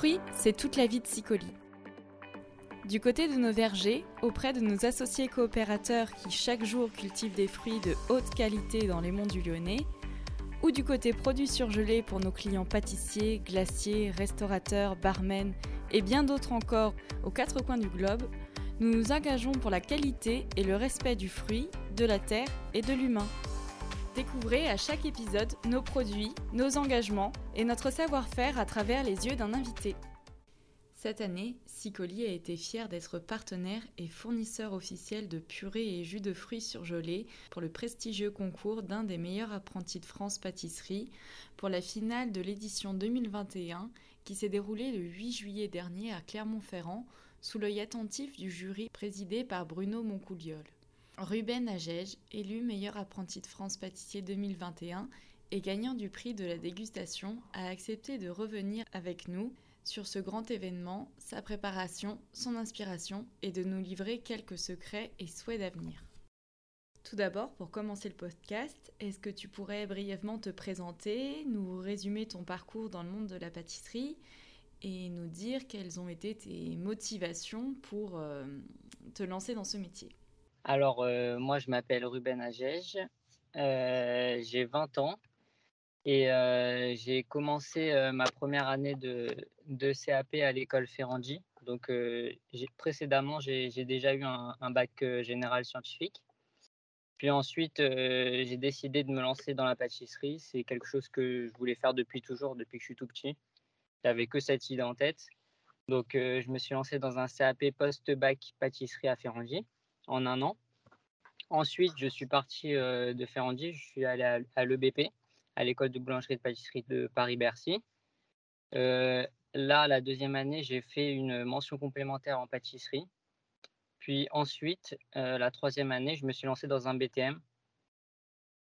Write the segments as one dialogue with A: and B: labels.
A: Fruits, c'est toute la vie de Sicoli. Du côté de nos vergers, auprès de nos associés coopérateurs qui chaque jour cultivent des fruits de haute qualité dans les monts du Lyonnais, ou du côté produits surgelés pour nos clients pâtissiers, glaciers, restaurateurs, barmen et bien d'autres encore aux quatre coins du globe, nous nous engageons pour la qualité et le respect du fruit, de la terre et de l'humain. Découvrez à chaque épisode nos produits, nos engagements et notre savoir-faire à travers les yeux d'un invité. Cette année, Sicoli a été fier d'être partenaire et fournisseur officiel de purée et jus de fruits surgelés pour le prestigieux concours d'un des meilleurs apprentis de France pâtisserie pour la finale de l'édition 2021 qui s'est déroulée le 8 juillet dernier à Clermont-Ferrand sous l'œil attentif du jury présidé par Bruno Moncouliol. Ruben Agege, élu meilleur apprenti de France pâtissier 2021 et gagnant du prix de la dégustation, a accepté de revenir avec nous sur ce grand événement, sa préparation, son inspiration et de nous livrer quelques secrets et souhaits d'avenir. Tout d'abord, pour commencer le podcast, est-ce que tu pourrais brièvement te présenter, nous résumer ton parcours dans le monde de la pâtisserie et nous dire quelles ont été tes motivations pour euh, te lancer dans ce métier?
B: Alors, euh, moi, je m'appelle Ruben Agege, euh, j'ai 20 ans et euh, j'ai commencé ma première année de, de CAP à l'école Ferrandi. Donc, précédemment, j'ai déjà eu un, bac général scientifique. Puis ensuite, j'ai décidé de me lancer dans la pâtisserie. C'est quelque chose que je voulais faire depuis toujours, depuis que je suis tout petit. J'avais que cette idée en tête. Donc, je me suis lancé dans un CAP post-bac pâtisserie à Ferrandi en un an. Ensuite, je suis parti euh, de Ferrandi, je suis allé à, l'EBP, à l'école de boulangerie de pâtisserie de Paris-Bercy. Euh, là, la deuxième année, j'ai fait une mention complémentaire en pâtisserie. Puis ensuite, euh, la troisième année, je me suis lancé dans un BTM.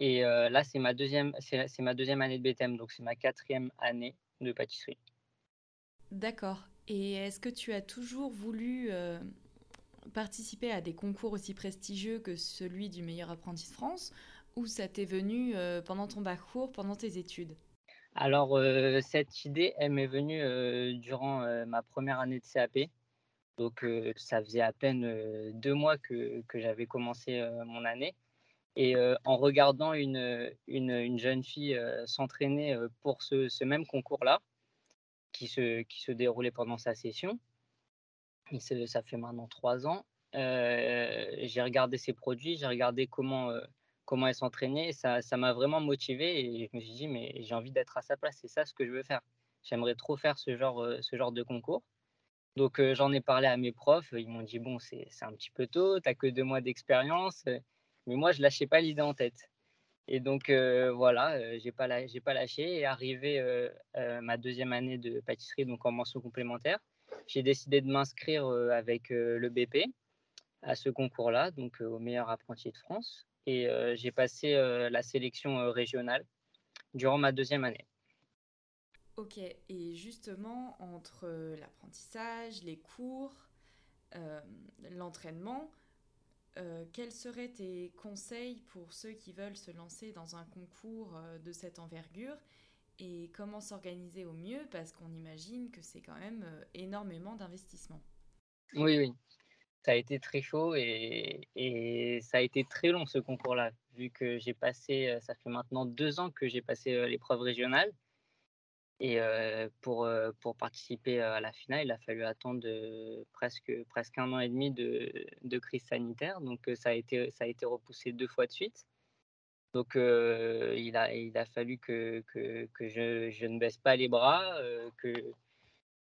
B: Et là, c'est ma, deuxième, c'est, ma deuxième année de BTM, donc c'est ma quatrième année de pâtisserie.
A: D'accord. Et est-ce que tu as toujours voulu participer à des concours aussi prestigieux que celui du meilleur apprenti de France ou ça t'est venu euh, pendant ton parcours, pendant tes études?
B: Alors, euh, cette idée, elle m'est venue euh, durant ma première année de CAP. Donc, ça faisait à peine deux mois que, j'avais commencé mon année. Et en regardant une, une, une jeune fille s'entraîner pour ce, même concours-là, qui se déroulait pendant sa session, ça fait maintenant trois ans. Euh, j'ai regardé ses produits, j'ai regardé comment, euh, comment elle s'entraînait. Ça, ça m'a vraiment motivé et je me suis dit, mais j'ai envie d'être à sa place, c'est ça ce que je veux faire. J'aimerais trop faire ce genre, euh, ce genre de concours. Donc j'en ai parlé à mes profs, ils m'ont dit, bon, c'est un petit peu tôt, tu n'as que deux mois d'expérience. Mais moi, je lâchais pas l'idée en tête. Et donc voilà, j'ai pas, pas lâché. Et arrivé ma deuxième année de pâtisserie, donc en mention complémentaire, j'ai décidé de m'inscrire euh, avec euh, le BP à ce concours-là, donc euh, au meilleur apprenti de France. Et j'ai passé la sélection régionale durant ma deuxième année.
A: Ok, et justement, entre l'apprentissage, les cours, l'entraînement, quels seraient tes conseils pour ceux qui veulent se lancer dans un concours de cette envergure? Et comment s'organiser au mieux parce qu'on imagine que c'est quand même euh, énormément d'investissement.
B: Oui, oui. Ça a été très chaud et, ça a été très long ce concours-là, vu que j'ai passé, euh, ça fait maintenant deux ans que j'ai passé euh, l'épreuve régionale. Et pour, participer à la finale, il a fallu attendre presque, un an et demi de, crise sanitaire. Donc ça a été repoussé deux fois de suite. Donc, il, a, il a fallu que, que, je, je, ne baisse pas les bras, que,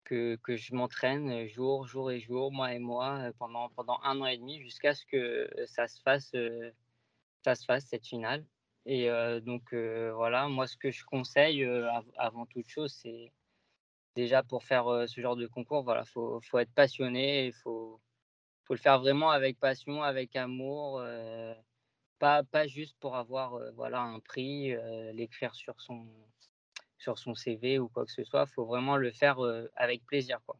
B: que, que, je m'entraîne jour, jour et jour, mois et mois, pendant, pendant un an et demi, jusqu'à ce que ça se fasse, ça se fasse cette finale. Et donc, voilà, moi, ce que je conseille avant toute chose, c'est déjà pour faire ce genre de concours, voilà, faut, faut être passionné, il faut, faut le faire vraiment avec passion, avec amour. Pas, pas juste pour avoir voilà, un prix, l'écrire sur son, sur son CV ou quoi que ce soit. Il faut vraiment le faire avec plaisir. Quoi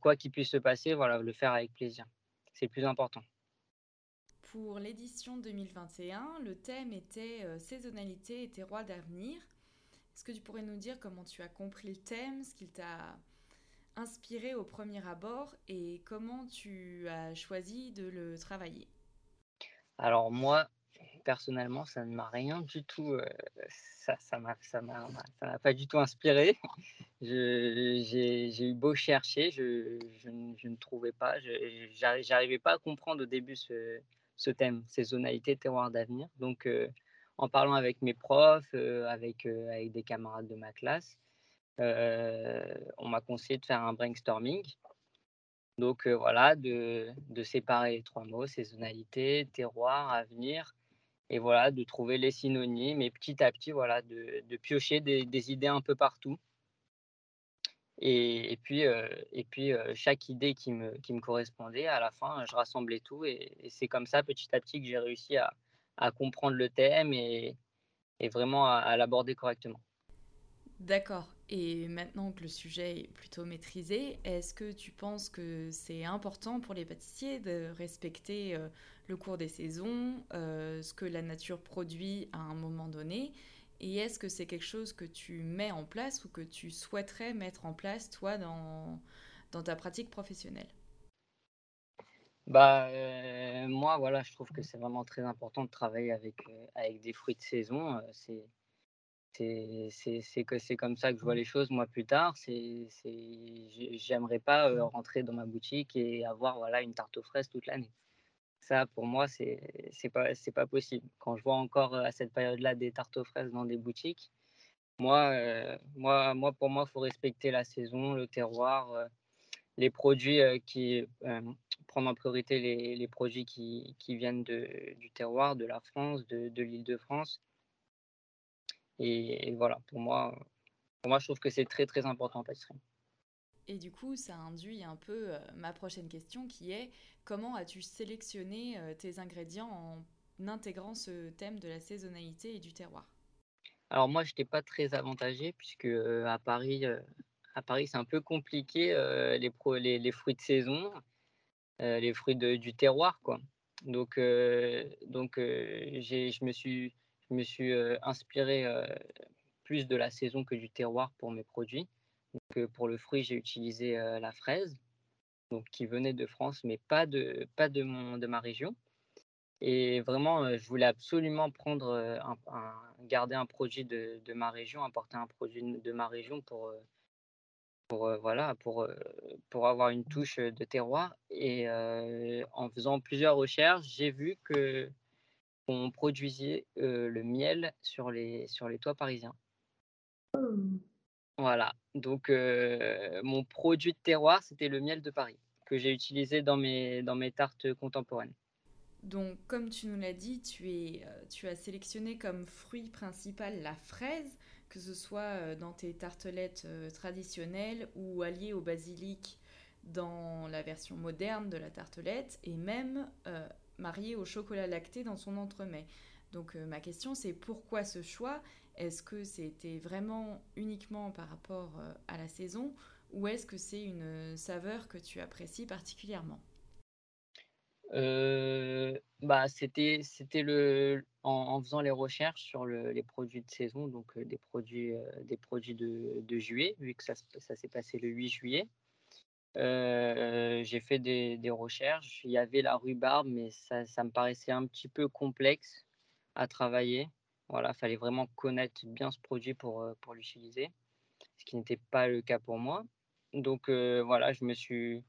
B: quoi qu'il puisse se passer, voilà, le faire avec plaisir. C'est le plus important.
A: Pour l'édition 2021, le thème était saisonnalité et terroir d'avenir. Est-ce que tu pourrais nous dire comment tu as compris le thème, ce qu'il t'a inspiré au premier abord et comment tu as choisi de le travailler?
B: Alors moi, personnellement, ça ne m'a rien du tout, euh, ça, ça m'a, pas du tout inspiré. J'ai, eu beau chercher, je, je, ne trouvais pas, je, j'arri- j'arrivais pas à comprendre au début ce, ce thème, saisonnalité, terroir d'avenir. Donc, euh, en parlant avec mes profs, euh, avec, avec des camarades de ma classe, on m'a conseillé de faire un brainstorming. Donc voilà, de, séparer les trois mots, saisonnalité, terroir, avenir, et voilà, de trouver les synonymes et petit à petit, voilà, de, piocher des, idées un peu partout. Et, puis, et puis chaque idée qui me, qui me correspondait, à la fin, je rassemblais tout et, c'est comme ça, petit à petit, que j'ai réussi à, comprendre le thème et, vraiment à l'aborder correctement.
A: D'accord. Et maintenant que le sujet est plutôt maîtrisé, est-ce que tu penses que c'est important pour les pâtissiers de respecter euh, le cours des saisons, euh, ce que la nature produit à un moment donné? Et est-ce que c'est quelque chose que tu mets en place ou que tu souhaiterais mettre en place, toi, dans, dans ta pratique professionnelle?
B: Bah, euh, moi, voilà, je trouve que c'est vraiment très important de travailler avec, avec des fruits de saison. c'est, c'est, que c'est comme ça que je vois les choses, moi, plus tard. C'est, c'est, j'ai- j'aimerais pas euh, rentrer dans ma boutique et avoir, voilà, une tarte aux fraises toute l'année. Ça, pour moi, c'est, c'est pas, c'est pas possible. Quand je vois encore à cette période-là des tartes aux fraises dans des boutiques, moi, euh, moi, moi, pour moi, il faut respecter la saison, le terroir. euh, les produits euh, qui prendre en priorité les, les produits qui, qui viennent de, du terroir, de la France, de, de l'île de France. Et, et voilà, pour moi, pour moi, je trouve que c'est très très important en pâtisserie.
A: Et du coup, ça induit un peu euh, ma prochaine question qui est comment as-tu sélectionné euh, tes ingrédients en intégrant ce thème de la saisonnalité et du terroir?
B: Alors moi, je n'étais pas très avantagé puisque euh, à Paris, à Paris, c'est un peu compliqué les, pro, les, les, fruits de saison, les fruits de, du terroir, quoi. Donc, euh, donc euh, je me suis, je me suis inspiré plus de la saison que du terroir pour mes produits. Donc, pour le fruit, j'ai utilisé la fraise, donc qui venait de France, mais pas de, pas de, mon, de ma région. Et vraiment, je voulais absolument prendre un, garder un produit de, de, ma région, importer un produit de ma région pour, pour voilà, pour, pour avoir une touche de terroir. Et en faisant plusieurs recherches, j'ai vu que on produisait euh, le miel sur les, sur les toits parisiens. Voilà, donc euh, mon produit de terroir, c'était le miel de Paris, que j'ai utilisé dans mes, dans mes tartes contemporaines.
A: Donc, comme tu nous l'as dit, tu, es, tu as sélectionné comme fruit principal la fraise, que ce soit dans tes tartelettes traditionnelles ou alliées au basilic dans la version moderne de la tartelette, et même euh, mariée au chocolat lacté dans son entremets. Donc, euh, ma question, c'est pourquoi ce choix? Est-ce que c'était vraiment uniquement par rapport euh, à la saison, ou est-ce que c'est une saveur que tu apprécies particulièrement?
B: Euh, bah, c'était, c'était le, en, faisant les recherches sur le, les produits de saison, donc euh, des produits, euh, des produits de, de, juillet, vu que ça, ça s'est passé le 8 juillet. Euh, j'ai fait des, recherches. Il y avait la rhubarbe, mais ça, ça, me paraissait un petit peu complexe à travailler. Voilà, fallait vraiment connaître bien ce produit pour, euh, pour l'utiliser, ce qui n'était pas le cas pour moi. Donc euh, voilà, je me suis,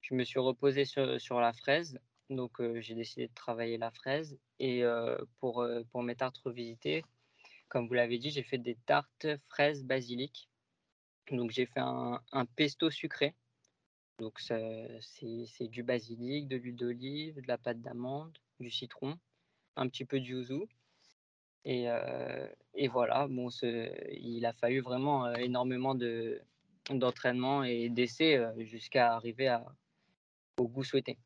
B: je me suis reposé sur, sur la fraise donc, j'ai décidé de travailler la fraise. Et pour, pour mes tartes revisitées, comme vous l'avez dit, j'ai fait des tartes fraises basilic. Donc, j'ai fait un, pesto sucré. Donc, c'est du basilic, de l'huile d'olive, de la pâte d'amande, du citron, un petit peu de yuzu. Et, et voilà, bon, il a fallu vraiment énormément d'entraînement et d'essais jusqu'à arriver à, au goût souhaité.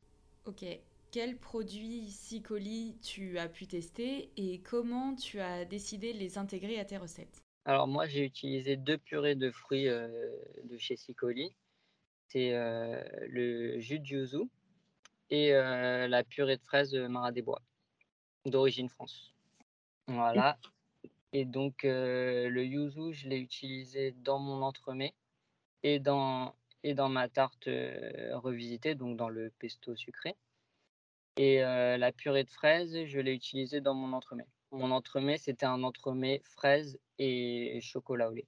A: Ok. Quels produits Sicoli tu as pu tester et comment tu as décidé de les intégrer à tes recettes?
B: Alors moi j'ai utilisé deux purées de fruits euh, de chez Sicoli. C'est euh, le jus de yuzu et euh, la purée de fraises Marat des Bois d'origine France. Voilà. Et donc le yuzu je l'ai utilisé dans mon entremets et dans et dans ma tarte revisitée, donc dans le pesto sucré. Et la purée de fraises, je l'ai utilisée dans mon entremets. Mon entremets, c'était un entremets fraises et chocolat au lait.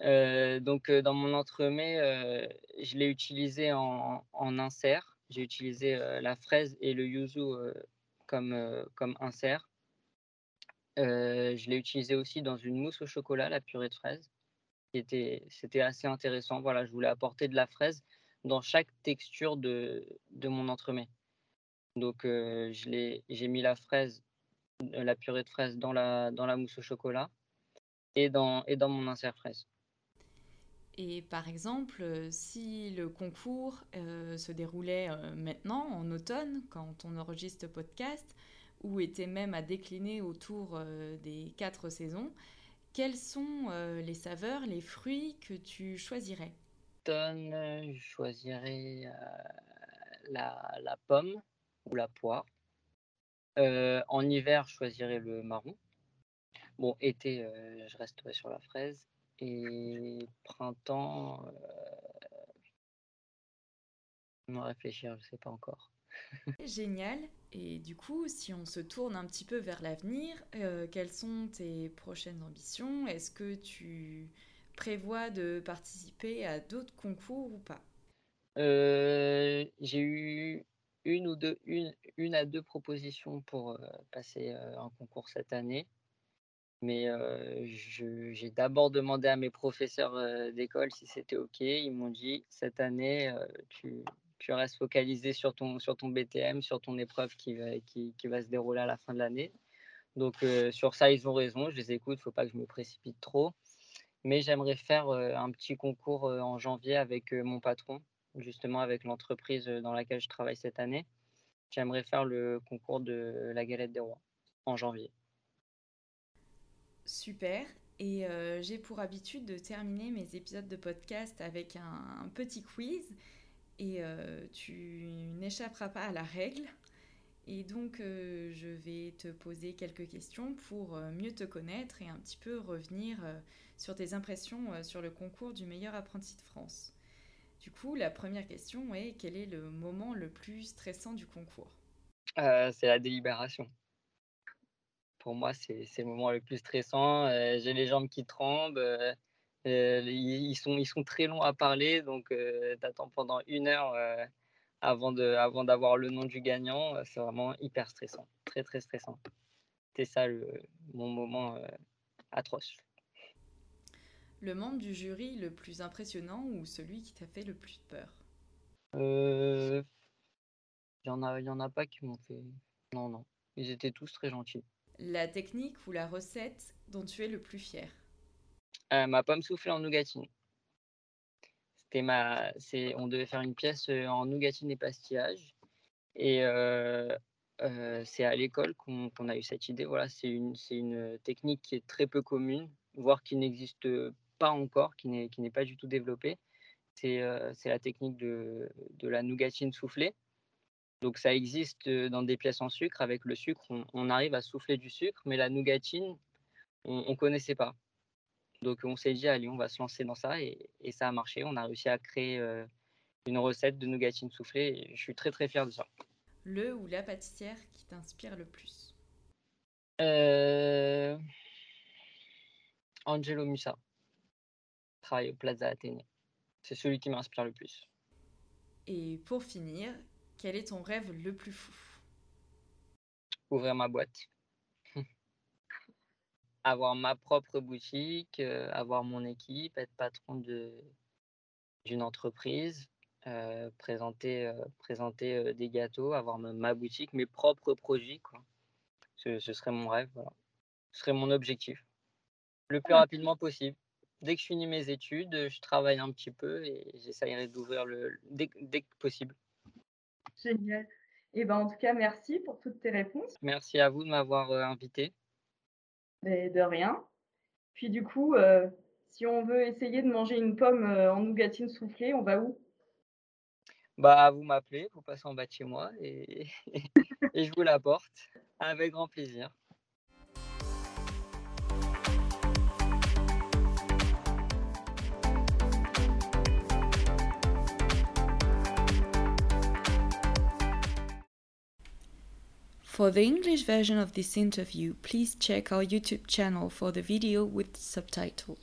B: Donc dans mon entremets, je l'ai utilisé en, en insert. J'ai utilisé la fraise et le yuzu comme, comme insert. je l'ai utilisé aussi dans une mousse au chocolat, la purée de fraises. C'était assez intéressant. Voilà, je voulais apporter de la fraise dans chaque texture de, de mon entremets. Donc j'ai mis la fraise, la purée de fraise dans la, dans la mousse au chocolat et dans, et dans mon insert fraise.
A: Et par exemple, si le concours se déroulait maintenant, en automne, quand on enregistre le podcast, ou était même à décliner autour des quatre saisons, quelles sont les saveurs, les fruits que tu choisirais?
B: Automne, je choisirais la, la, pomme ou la poire. en hiver, je choisirais le marron. Bon, été, je resterai sur la fraise. Et printemps, euh... me réfléchir, je sais pas encore.
A: Génial. Et du coup, si on se tourne un petit peu vers l'avenir, euh, quelles sont tes prochaines ambitions? Est-ce que tu prévois de participer à d'autres concours ou pas?
B: Euh, J'ai eu une ou deux, une, une à deux propositions pour euh, passer un concours cette année. Mais j'ai d'abord demandé à mes professeurs d'école si c'était OK. Ils m'ont dit cette année, tu, restes focalisé sur ton, sur ton BTM, sur ton épreuve qui va, qui va se dérouler à la fin de l'année. Donc sur ça, ils ont raison. Je les écoute. Il ne faut pas que je me précipite trop. Mais j'aimerais faire un petit concours en janvier avec mon patron, justement avec l'entreprise dans laquelle je travaille cette année. J'aimerais faire le concours de la galette des rois en janvier.
A: Super. Et euh, j'ai pour habitude de terminer mes épisodes de podcast avec un, petit quiz. Et euh, tu n'échapperas pas à la règle. Et donc, euh, je vais te poser quelques questions pour mieux te connaître et un petit peu revenir sur tes impressions sur le concours du meilleur apprenti de France. Du coup, la première question est quel est le moment le plus stressant du concours?
B: C'est la délibération pour moi, c'est le moment le plus stressant. Euh, j'ai les jambes qui tremblent. Euh, euh, ils, sont, ils sont très longs à parler, donc tu attends pendant une heure avant d'avoir avant le nom du gagnant. C'est vraiment hyper stressant, très très stressant. C'est ça le, mon moment atroce.
A: Le membre du jury le plus impressionnant ou celui qui t'a fait le plus peur?
B: Il n'y en, a, y en a pas qui m'ont fait. Non, non. Ils étaient tous très gentils.
A: La technique ou la recette dont tu es le plus fier
B: euh, Ma pomme soufflée en nougatine. C'était ma, c'est, on devait faire une pièce euh, en nougatine et pastillage. Et euh, c'est à l'école qu'on, a eu cette idée. Voilà, c'est une, c'est une technique qui est très peu commune, voire qui n'existe pas encore, qui n'est, qui n'est pas du tout développée. C'est, c'est la technique de, de la nougatine soufflée. Donc ça existe dans des pièces en sucre. Avec le sucre, on, arrive à souffler du sucre, mais la nougatine, on ne connaissait pas. Donc on s'est dit, allez, on va se lancer dans ça. Et, ça a marché. On a réussi à créer une recette de nougatine soufflée. Et je suis très très fier de ça.
A: Le ou la pâtissière qui t'inspire le plus?
B: Euh... Angelo Musa. Travaille au Plaza Athénée. C'est celui qui m'inspire le plus.
A: Et pour finir, quel est ton rêve le plus fou?
B: Ouvrir ma boîte. avoir ma propre boutique, euh, avoir mon équipe, être patron d'une entreprise, euh, présenter, euh, présenter des gâteaux, avoir ma, boutique, mes propres produits. Quoi. Ce, serait mon rêve, Ce serait mon objectif. Le plus rapidement possible. Dès que je finis mes études, je travaille un petit peu et j'essaierai d'ouvrir le dès que possible.
C: Génial. Et eh ben, en tout cas, merci pour toutes tes réponses.
B: Merci à vous de m'avoir euh, invité.
C: Mais de rien. Puis du coup, euh, si on veut essayer de manger une pomme euh, en nougatine soufflée, on va où?
B: Bah, vous m'appelez, vous passez en bas de chez moi et, et je vous l'apporte avec grand plaisir.
A: For the English version of this interview, please check our YouTube channel for the video with subtitles.